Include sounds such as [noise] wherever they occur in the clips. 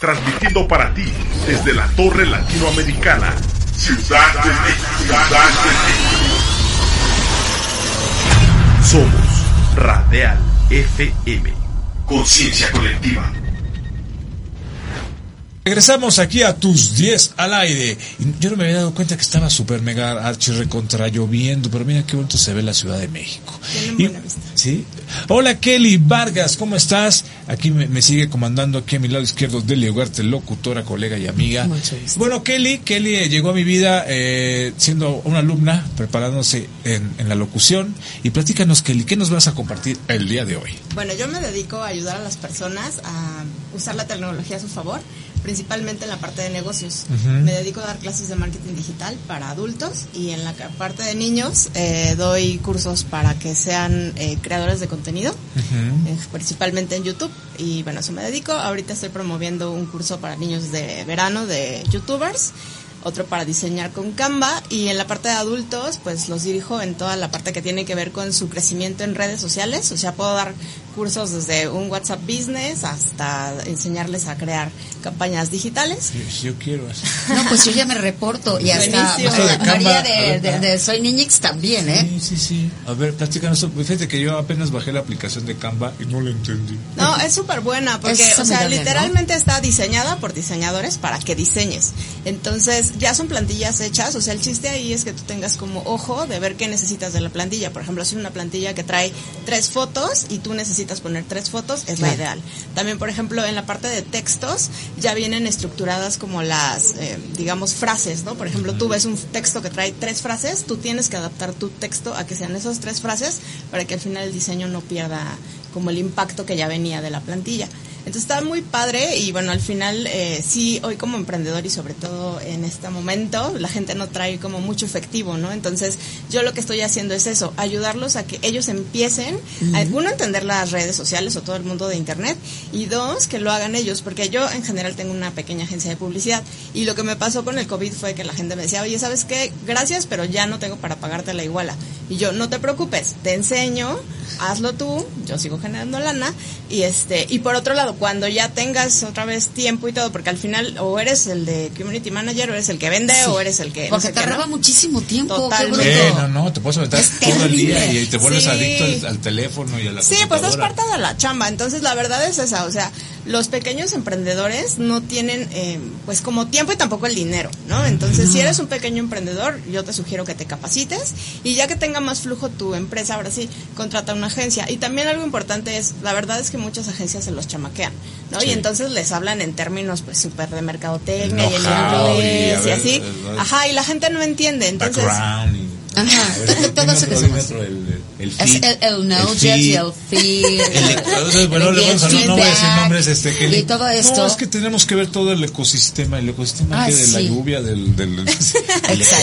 Transmitiendo para ti desde la Torre Latinoamericana, Ciudad de México. Ciudad de México. Somos Radial FM. Conciencia colectiva. Regresamos aquí a tus 10 al aire. Yo no me había dado cuenta que estaba súper mega archi recontra lloviendo, pero mira qué bonito se ve la Ciudad de México. Y- ¿sí? Hola Kelly Vargas, ¿cómo estás? Aquí me, me sigue comandando aquí a mi lado izquierdo Delia Ugarte, locutora, colega y amiga. Mucho gusto. Bueno, Kelly, Kelly eh, llegó a mi vida eh, siendo una alumna, preparándose en, en la locución. Y platícanos, Kelly, ¿qué nos vas a compartir el día de hoy? Bueno, yo me dedico a ayudar a las personas a usar la tecnología a su favor, principalmente en la parte de negocios. Me dedico a dar clases de marketing digital para adultos y en la parte de niños eh, doy cursos para que sean eh, creadores de contenido, eh, principalmente en YouTube. Y bueno, eso me dedico. Ahorita estoy promoviendo un curso para niños de verano de youtubers. otro para diseñar con Canva y en la parte de adultos pues los dirijo en toda la parte que tiene que ver con su crecimiento en redes sociales, o sea, puedo dar cursos desde un WhatsApp Business hasta enseñarles a crear campañas digitales. Yo, yo quiero así. [laughs] No, pues yo ya me reporto y hasta Buenísimo. María, de de, de- de Soy Niñix también, ¿eh? Sí, sí, sí. A ver, platícanos. Fíjate que yo apenas bajé la aplicación de Canva y no la entendí. No, es súper buena porque, Es o sea, amigable, ¿no? literalmente está diseñada por diseñadores para que diseñes. Entonces, ya son plantillas hechas, o sea, el chiste ahí es que tú tengas como ojo de ver qué necesitas de la plantilla. Por ejemplo, si una plantilla que trae tres fotos y tú necesitas poner tres fotos, es la Claro. ideal. También, por ejemplo, en la parte de textos, ya vienen estructuradas como las, eh, digamos, frases, ¿no? Por ejemplo, tú ves un texto que trae tres frases, tú tienes que adaptar tu texto a que sean esas tres frases para que al final el diseño no pierda como el impacto que ya venía de la plantilla. Entonces está muy padre y bueno, al final eh, sí, hoy como emprendedor y sobre todo en este momento, la gente no trae como mucho efectivo, ¿no? Entonces yo lo que estoy haciendo es eso, ayudarlos a que ellos empiecen a, uno, entender las redes sociales o todo el mundo de Internet y dos, que lo hagan ellos, porque yo en general tengo una pequeña agencia de publicidad y lo que me pasó con el COVID fue que la gente me decía, oye, ¿sabes qué? Gracias, pero ya no tengo para pagarte la iguala. Y yo, no te preocupes, te enseño, hazlo tú, yo sigo generando lana y este y por otro lado cuando ya tengas otra vez tiempo y todo porque al final o eres el de community manager o eres el que vende Sí. o eres el que no Porque sé te qué, ¿no? roba muchísimo tiempo. qué Totalmente. Eh, no, no, te puedes Es todo el día y te vuelves Sí. adicto al, al teléfono y a la Sí, pues es parte de la chamba. Entonces, la verdad es esa. O sea, los pequeños emprendedores no tienen, eh, pues, como tiempo y tampoco el dinero, ¿no? Entonces, si eres un pequeño emprendedor, yo te sugiero que te capacites y ya que tenga más flujo tu empresa, ahora sí, contrata una agencia. Y también algo importante es, la verdad es que muchas agencias se los chamaquean, ¿no? Sí. Y entonces les hablan en términos, pues, súper de mercadotecnia y y, inglés y, así. Ajá, y la gente no entiende. Entonces. Ajá, A ver, todo eso que somos. el, el el, el no, El y el fee. El- [laughs] entonces, bueno, el le vamos a- no, no voy a decir nombres este que Y todo esto. No, es que tenemos que ver todo el ecosistema, el ecosistema Ah, que de la sí. lluvia del, del. [laughs]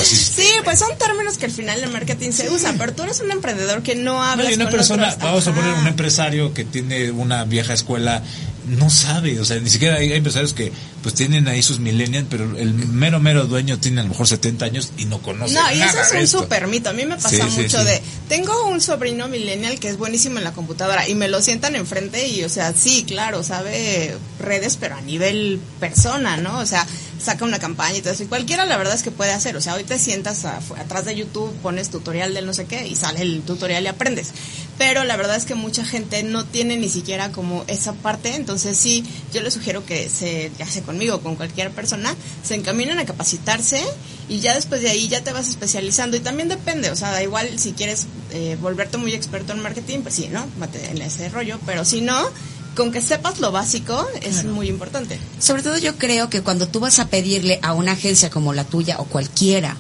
Sí, pues son términos que al final en marketing se usan, pero tú eres un emprendedor que no No, hablas y una con persona, otros. vamos a Ajá. poner un empresario que tiene una vieja escuela, no sabe, o sea, ni siquiera hay, hay empresarios que pues tienen ahí sus millennials, pero el mero mero dueño tiene a lo mejor 70 años y no conoce No, y eso es un super mito. A mí me pasa Sí, sí, mucho sí. de, tengo un sobrino millennial que es buenísimo en la computadora y me lo sientan enfrente y, o sea, sí, claro, sabe redes, pero a nivel persona, ¿no? O sea, saca una campaña y todo eso. Y cualquiera la verdad es que puede hacer. O sea, hoy te sientas atrás de YouTube, pones tutorial del no sé qué y sale el tutorial y aprendes. Pero la verdad es que mucha gente no tiene ni siquiera como esa parte. Entonces sí, yo les sugiero que se, ya sea conmigo con cualquier persona, se encaminen a capacitarse y ya después de ahí ya te vas especializando. Y también depende, o sea, da igual si quieres eh, volverte muy experto en marketing, pues sí, ¿no? Mate en ese rollo. Pero si no, con que sepas lo básico es muy importante. Sobre todo yo creo que cuando tú vas a pedirle a una agencia como la tuya o cualquiera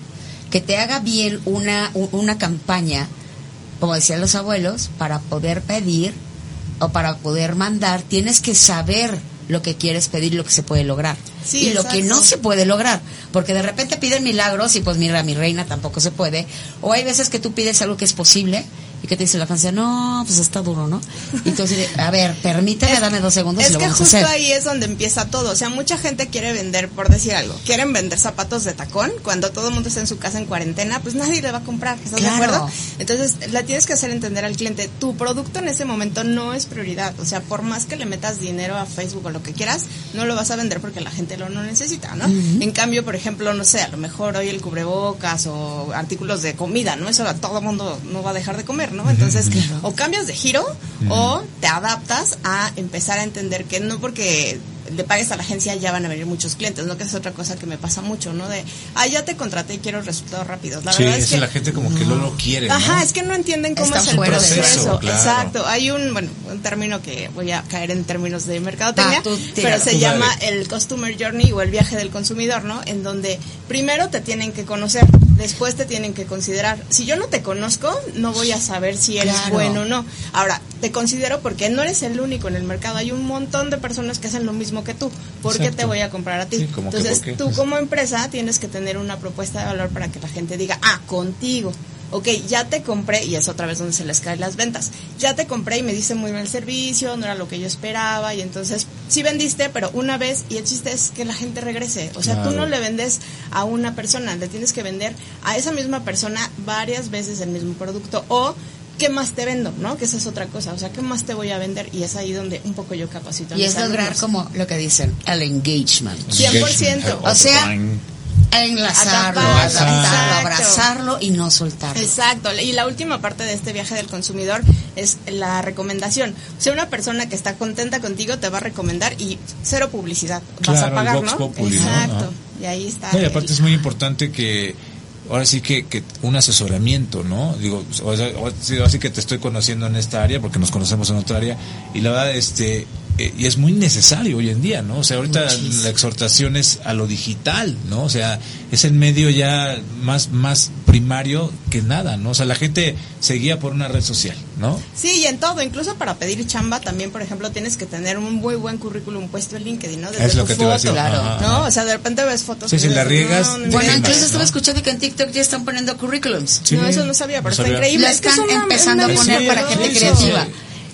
que te haga bien una, una campaña, como decían los abuelos, para poder pedir o para poder mandar, tienes que saber lo que quieres pedir y lo que se puede lograr. Sí, y lo que no se puede lograr. Porque de repente piden milagros y pues mira, mi reina tampoco se puede. O hay veces que tú pides algo que es posible y que te dice la canción, no, pues está duro, ¿no? Y entonces, a ver, permíteme, dame dos segundos y Es lo que vamos a justo hacer. ahí es donde empieza todo. O sea, mucha gente quiere vender, por decir algo, quieren vender zapatos de tacón cuando todo el mundo está en su casa en cuarentena, pues nadie le va a comprar. ¿Estás Claro. de acuerdo? Entonces, la tienes que hacer entender al cliente, tu producto en ese momento no es prioridad. O sea, por más que le metas dinero a Facebook o lo que quieras, no lo vas a vender porque la gente lo no necesita, ¿no? En cambio, por ejemplo, no sé, a lo mejor hoy el cubrebocas o artículos de comida, ¿no? Eso a todo el mundo no va a dejar de comer, ¿no? Entonces, o cambias de giro o te adaptas a empezar a entender que no porque le pagues a la agencia ya van a venir muchos clientes, ¿no? Que es otra cosa que me pasa mucho, ¿no? De, ah, ya te contraté y quiero resultados rápidos. La sí, verdad es esa que la gente como que no lo quiere, ¿no? Ajá, es que no entienden cómo Está es el proceso. claro. Exacto. Hay un, bueno, un término que voy a caer en términos de mercadotecnia, Ah, pero se Tú llama dale. el Customer Journey o el viaje del consumidor, ¿no? En donde primero te tienen que conocer, después te tienen que considerar. Si yo no te conozco, no voy a saber si eres Claro. bueno o no. Ahora, te considero porque no eres el único en el mercado. Hay un montón de personas que hacen lo mismo que tú. ¿Por qué te voy a comprar a ti? Sí, como que Entonces, tú como empresa tienes que tener una propuesta de valor para que la gente diga, ah, contigo. Ok, ya te compré, y es otra vez donde se les caen las ventas. Ya te compré y me diste muy el servicio, no era lo que yo esperaba, y entonces sí vendiste, pero una vez, y el chiste es que la gente regrese. O sea, tú no le vendes a una persona, le tienes que vender a esa misma persona varias veces el mismo producto, o ¿qué más te vendo? ¿No? Que esa es otra cosa. O sea, ¿qué más te voy a vender? Y es ahí donde un poco yo capacito. a Y es lograr como lo que dicen, el engagement. 100%. O sea, Enlazarlo, Atraparlo, adaptarlo, abrazarlo y no soltarlo. Exacto, y la última parte de este viaje del consumidor es la recomendación. O sea, una persona que está contenta contigo te va a recomendar y cero publicidad. Vas Claro, a el pagar, Vox ¿no? Populi, ¿no? Exacto, Ajá. y ahí está. No, y el- aparte es muy importante que ahora sí que, que un asesoramiento, ¿no? Digo, o- sí, que te estoy conociendo en esta área porque nos conocemos en otra área y la verdad este eh, y es muy necesario hoy en día, ¿no? O sea, ahorita la exhortación es a lo digital, ¿no? O sea, es el medio ya más más primario que nada, ¿no? O sea, la gente se guía por una red social, ¿no? Sí, y en todo, incluso para pedir chamba también, por ejemplo, tienes que tener un muy buen currículum puesto en LinkedIn, ¿no? Desde Es lo tu que te iba a decir. foto, Claro. Ajá, ¿no? O sea, de repente ves fotos. Sí, que si la riegas, no, Bueno, incluso ¿no? estuve escuchando que en TikTok ya están poniendo currículums. Sí. No, eso no sabía, pero No está increíble. Lo Es que es están una- empezando a poner Sí, para gente sí, creativa.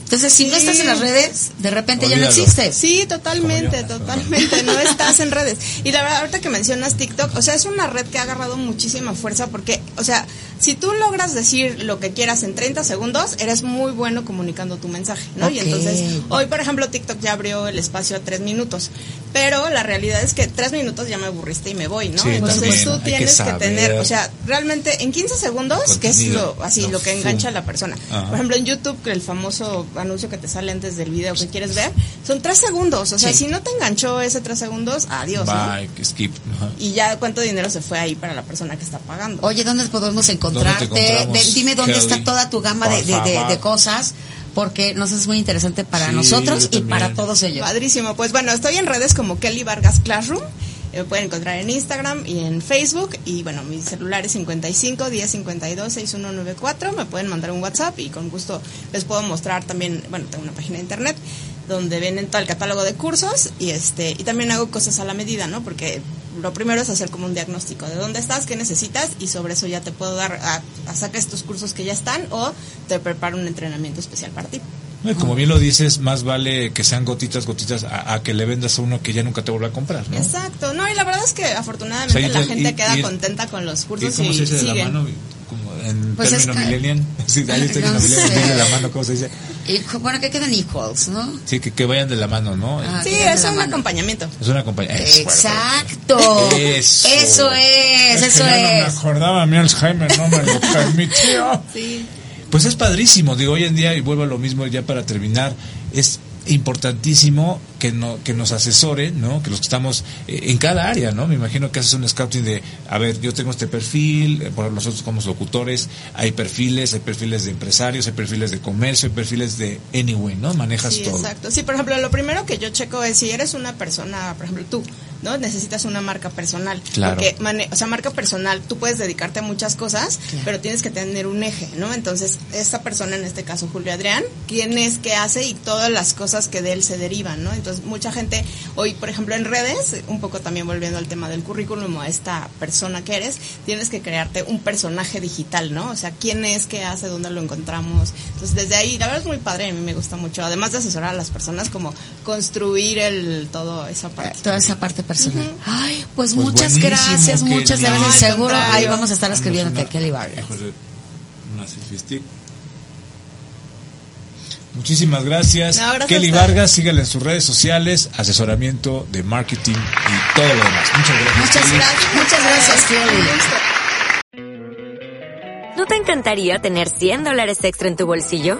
Entonces, si no estás en las redes, de repente ya no existes. Sí, totalmente, totalmente. No [laughs] estás en redes. Y la verdad, ahorita que mencionas TikTok, o sea, es una red que ha agarrado muchísima fuerza porque, o sea, si tú logras decir lo que quieras en 30 segundos, eres muy bueno comunicando tu mensaje, ¿no? Y entonces, hoy, por ejemplo, TikTok ya abrió el espacio a tres minutos. Pero la realidad es que tres minutos ya me aburriste y me voy, ¿no? Sí, entonces también. tú que tienes que, tener, o sea, realmente en 15 segundos, que es lo, así, No, lo que engancha a la persona. Ajá. Por ejemplo, en YouTube, que el famoso anuncio que te sale antes del video que quieres ver, son tres segundos. O sea, Sí. si no te enganchó ese tres segundos, adiós, ¿no? Bye, skip. ajá. Y ya cuánto dinero se fue ahí para la persona que está pagando. Oye, ¿dónde podemos encontrarte? De- dime dónde Kelly? está toda tu gama de, de- de- favor. de cosas, porque nos es muy interesante para Sí, nosotros y para todos ellos. Padrísimo. Pues bueno, estoy en redes como Kelly Vargas Classroom. Me pueden encontrar en Instagram y en Facebook. Y bueno, mi celular es 55 10 52 6194. Me pueden mandar un WhatsApp y con gusto les puedo mostrar también. Bueno, tengo una página de internet donde vienen todo el catálogo de cursos y este y también hago cosas a la medida, ¿no? Porque lo primero es hacer como un diagnóstico de dónde estás, qué necesitas y sobre eso ya te puedo dar a, a sacar estos cursos que ya están o te preparo un entrenamiento especial para ti. No, y Como bien lo dices, más vale que sean gotitas, gotitas, a, a que le vendas a uno que ya nunca te vuelva a comprar, ¿no? Exacto, no, y la verdad es que afortunadamente O sea, la te- gente y- queda y- contenta con los ¿Y cursos cómo y, se dice de la mano? Como en Pues es término que- millennial. [laughs] Sí, ahí está No de la mano, ¿cómo se dice? Y bueno, que queden equals, ¿no? Sí, que, que vayan de la mano, ¿no? Ah, Sí, es un mano. acompañamiento. Es. Es fuerte. Exacto. Eso. Eso es, eso que ya no me es. acordaba, mi Alzheimer no me lo [laughs] permitió. Sí. Pues es padrísimo, digo, hoy en día, y vuelvo a lo mismo ya para terminar, es importantísimo que no que nos asesoren, ¿no? Que los que estamos eh, en cada área, ¿no? Me imagino que haces un scouting de, a ver, yo tengo este perfil, eh, por ejemplo, nosotros como locutores, hay perfiles, hay perfiles de empresarios, hay perfiles de comercio, hay perfiles de anyway, ¿no? Manejas Sí, todo. exacto. Sí, por ejemplo, lo primero que yo checo es si eres una persona, por ejemplo, tú, ¿no? Necesitas una marca personal. Claro. Porque, o sea, marca personal, tú puedes dedicarte a muchas cosas, pero tienes que tener un eje, ¿no? Entonces, esta persona, en este caso Julio Adrián, quién es, qué hace y todas las cosas que de él se derivan, ¿no? Entonces, mucha gente hoy, por ejemplo, en redes, un poco también volviendo al tema del currículum o a esta persona que eres, tienes que crearte un personaje digital, ¿no? O sea, quién es, qué hace, dónde lo encontramos. Entonces, desde ahí, la verdad es muy padre, a mí me gusta mucho, además de asesorar a las personas, como construir el todo esa parte. Toda esa parte personal. Ay, pues, Pues muchas gracias, Kelly. muchas gracias. Seguro contrario. ahí vamos a estar escribiéndote, una- Kelly Vargas. Muchísimas gracias. No, gracias Kelly a. Vargas, sígala en sus redes sociales, asesoramiento de marketing y todo lo demás. Muchas gracias. Muchas Kelly. gracias, muchas gracias, Kelly. ¿No te encantaría tener 100 dólares extra en tu bolsillo?